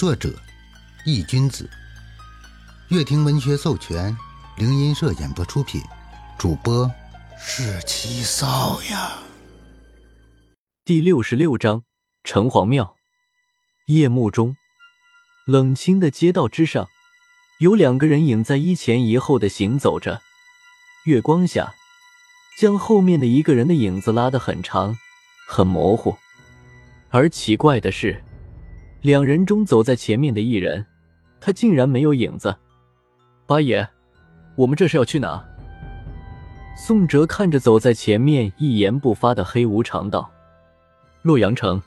作者：易君子，乐亭文学授权，灵音社演播出品，主播是七少呀。第六十六章城隍庙。夜幕中，冷清的街道之上，有两个人影在一前一后的行走着。月光下，将后面的一个人的影子拉得很长，很模糊。而奇怪的是，两人中走在前面的一人，他竟然没有影子。八爷，我们这是要去哪？宋哲看着走在前面一言不发的黑无常道：“洛阳城。”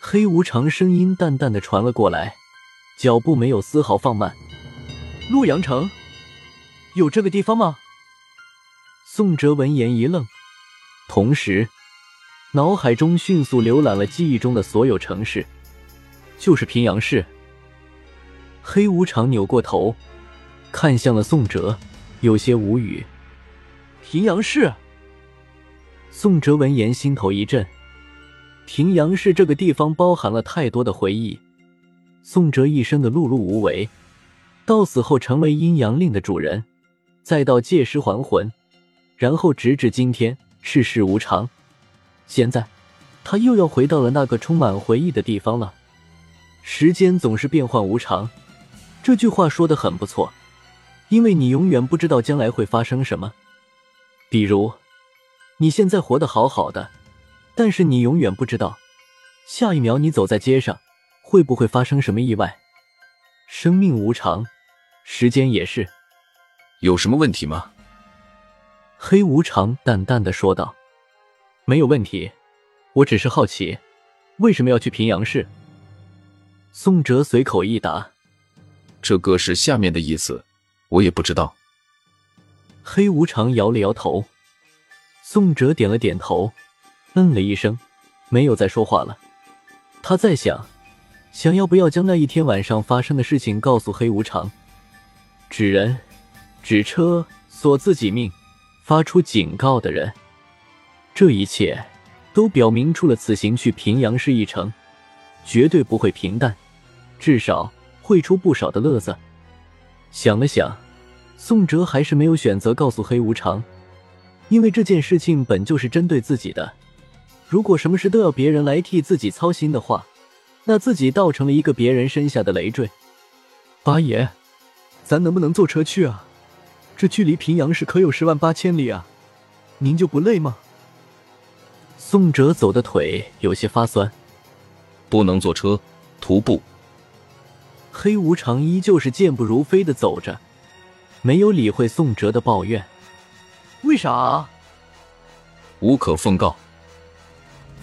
黑无常声音淡淡的传了过来，脚步没有丝毫放慢。洛阳城，有这个地方吗？宋哲闻言一愣，同时脑海中迅速浏览了记忆中的所有城市，就是平阳市。黑无常扭过头，看向了宋哲，有些无语。平阳市。宋哲闻言心头一震。平阳市这个地方包含了太多的回忆。宋哲一生的碌碌无为，到死后成为阴阳令的主人，再到借尸还魂，然后直至今天世事无常。现在，他又要回到了那个充满回忆的地方了。时间总是变幻无常，这句话说的很不错，因为你永远不知道将来会发生什么。比如，你现在活得好好的。但是你永远不知道，下一秒你走在街上，会不会发生什么意外？生命无常，时间也是。有什么问题吗？黑无常淡淡的说道：“没有问题，我只是好奇，为什么要去平阳市？”宋哲随口一答：“这个是下面的意思，我也不知道。”黑无常摇了摇头，宋哲点了点头。嗯了一声，没有再说话了。他在想，想要不要将那一天晚上发生的事情告诉黑无常。纸人、纸车、索自己命、发出警告的人，这一切都表明出了此行去平阳市一程，绝对不会平淡，至少会出不少的乐子。想了想，宋哲还是没有选择告诉黑无常，因为这件事情本就是针对自己的。如果什么事都要别人来替自己操心的话，那自己倒成了一个别人身下的累赘。八爷，咱能不能坐车去啊？这距离平阳市可有十万八千里啊！您就不累吗？宋哲走的腿有些发酸，不能坐车，徒步。黑无常依旧是健步如飞的走着，没有理会宋哲的抱怨。为啥？无可奉告。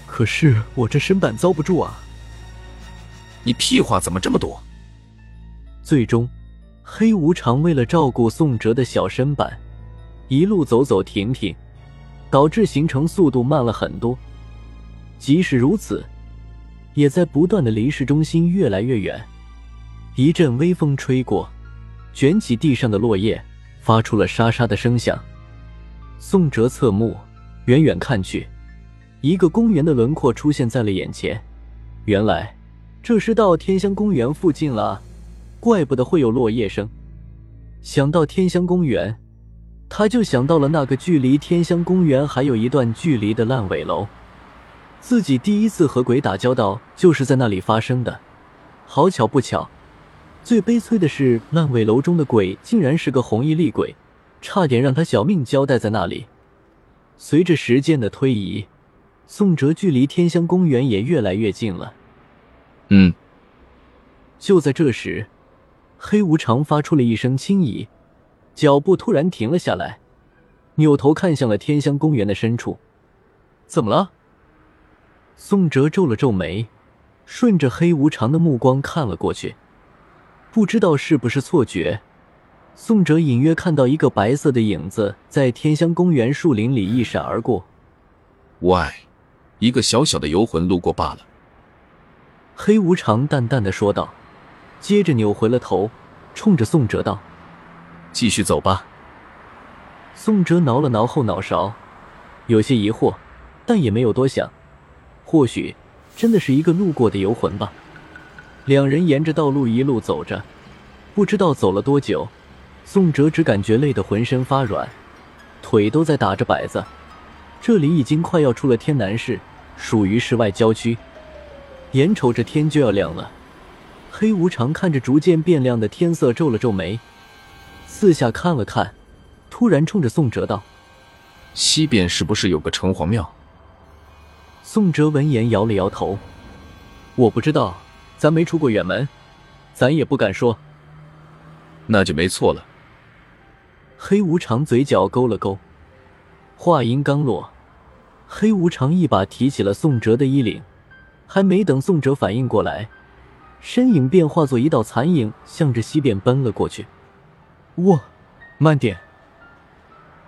可是我这身板遭不住啊！你屁话怎么这么多？最终，黑无常为了照顾宋哲的小身板，一路走走停停，导致行程速度慢了很多。即使如此，也在不断的离市中心越来越远。一阵微风吹过，卷起地上的落叶，发出了沙沙的声响。宋哲侧目，远远看去。一个公园的轮廓出现在了眼前，原来这是到天香公园附近了，怪不得会有落叶声。想到天香公园，他就想到了那个距离天香公园还有一段距离的烂尾楼，自己第一次和鬼打交道就是在那里发生的。好巧不巧，最悲催的是烂尾楼中的鬼竟然是个红衣厉鬼，差点让他小命交代在那里。随着时间的推移。宋哲距离天香公园也越来越近了。嗯，就在这时，黑无常发出了一声轻咦，脚步突然停了下来，扭头看向了天香公园的深处。怎么了？宋哲皱了皱眉，顺着黑无常的目光看了过去。不知道是不是错觉，宋哲隐约看到一个白色的影子在天香公园树林里一闪而过。喂。一个小小的游魂路过罢了，黑无常淡淡的说道，接着扭回了头，冲着宋哲道：“继续走吧。”宋哲挠了挠后脑勺，有些疑惑，但也没有多想，或许真的是一个路过的游魂吧。两人沿着道路一路走着，不知道走了多久，宋哲只感觉累得浑身发软，腿都在打着摆子。这里已经快要出了天南市，属于市外郊区。眼瞅着天就要亮了，黑无常看着逐渐变亮的天色，皱了皱眉，四下看了看，突然冲着宋哲道：“西边是不是有个城隍庙？”宋哲闻言摇了摇头：“我不知道，咱没出过远门，咱也不敢说。”那就没错了。黑无常嘴角勾了勾，话音刚落，黑无常一把提起了宋哲的衣领。还没等宋哲反应过来，身影便化作一道残影，向着西边奔了过去。哇，慢点！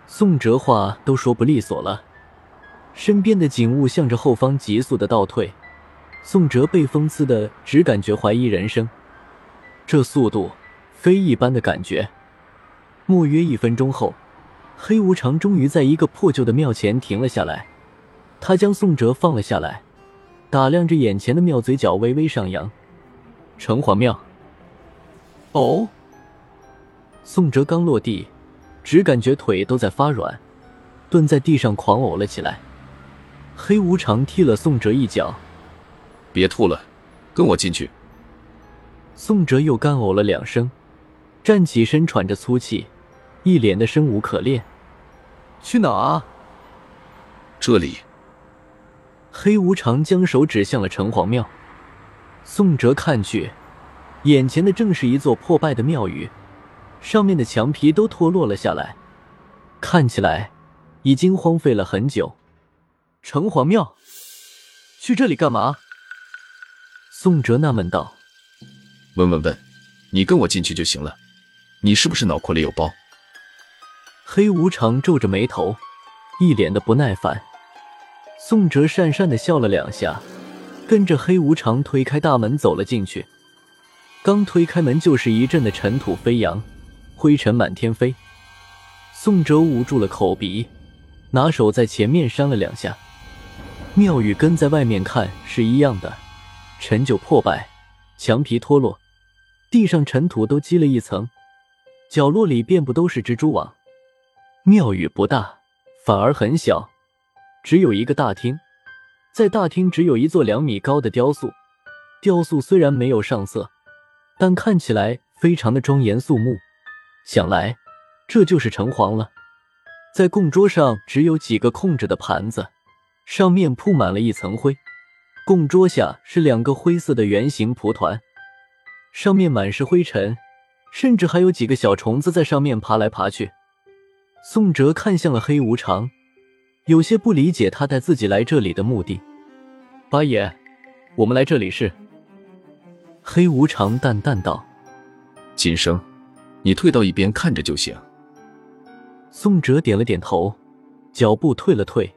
宋哲话都说不利索了，身边的景物向着后方急速的倒退。宋哲被风刺的，只感觉怀疑人生。这速度，非一般的感觉。莫约一分钟后，黑无常终于在一个破旧的庙前停了下来。他将宋哲放了下来。打量着眼前的庙，嘴角微微上扬。城隍庙。哦。宋哲刚落地，只感觉腿都在发软，蹲在地上狂呕了起来。黑无常踢了宋哲一脚：“别吐了，跟我进去。”宋哲又干呕了两声，站起身，喘着粗气，一脸的生无可恋。去哪？这里。黑无常将手指向了城隍庙，宋哲看去，眼前的正是一座破败的庙宇，上面的墙皮都脱落了下来，看起来已经荒废了很久。城隍庙，去这里干嘛？宋哲纳闷道。问问问，你跟我进去就行了。你是不是脑壳里有包？黑无常皱着眉头，一脸的不耐烦。宋哲讪讪的笑了两下，跟着黑无常推开大门走了进去。刚推开门，就是一阵的尘土飞扬，灰尘满天飞。宋哲捂住了口鼻，拿手在前面扇了两下。妙宇跟在外面看是一样的，陈旧破败，墙皮脱落，地上尘土都积了一层，角落里遍布都是蜘蛛网。庙宇不大，反而很小。只有一个大厅，在大厅只有一座两米高的雕塑。雕塑虽然没有上色，但看起来非常的庄严肃穆。想来，这就是城隍了。在供桌上只有几个空着的盘子，上面铺满了一层灰。供桌下是两个灰色的圆形蒲团，上面满是灰尘，甚至还有几个小虫子在上面爬来爬去。宋哲看向了黑无常。有些不理解他带自己来这里的目的。八爷，我们来这里是。黑无常淡淡道：“金生，你退到一边看着就行。”宋哲点了点头，脚步退了退，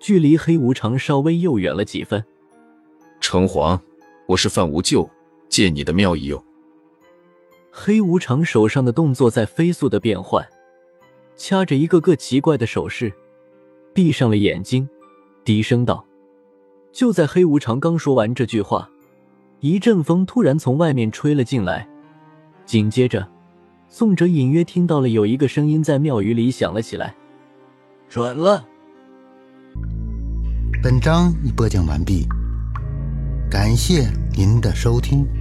距离黑无常稍微又远了几分。城隍，我是范无咎，借你的妙一用。黑无常手上的动作在飞速的变换，掐着一个个奇怪的手势。闭上了眼睛，低声道：“就在黑无常刚说完这句话，一阵风突然从外面吹了进来，紧接着，宋哲隐约听到了有一个声音在庙宇里响了起来：‘准了。’”本章已播讲完毕，感谢您的收听。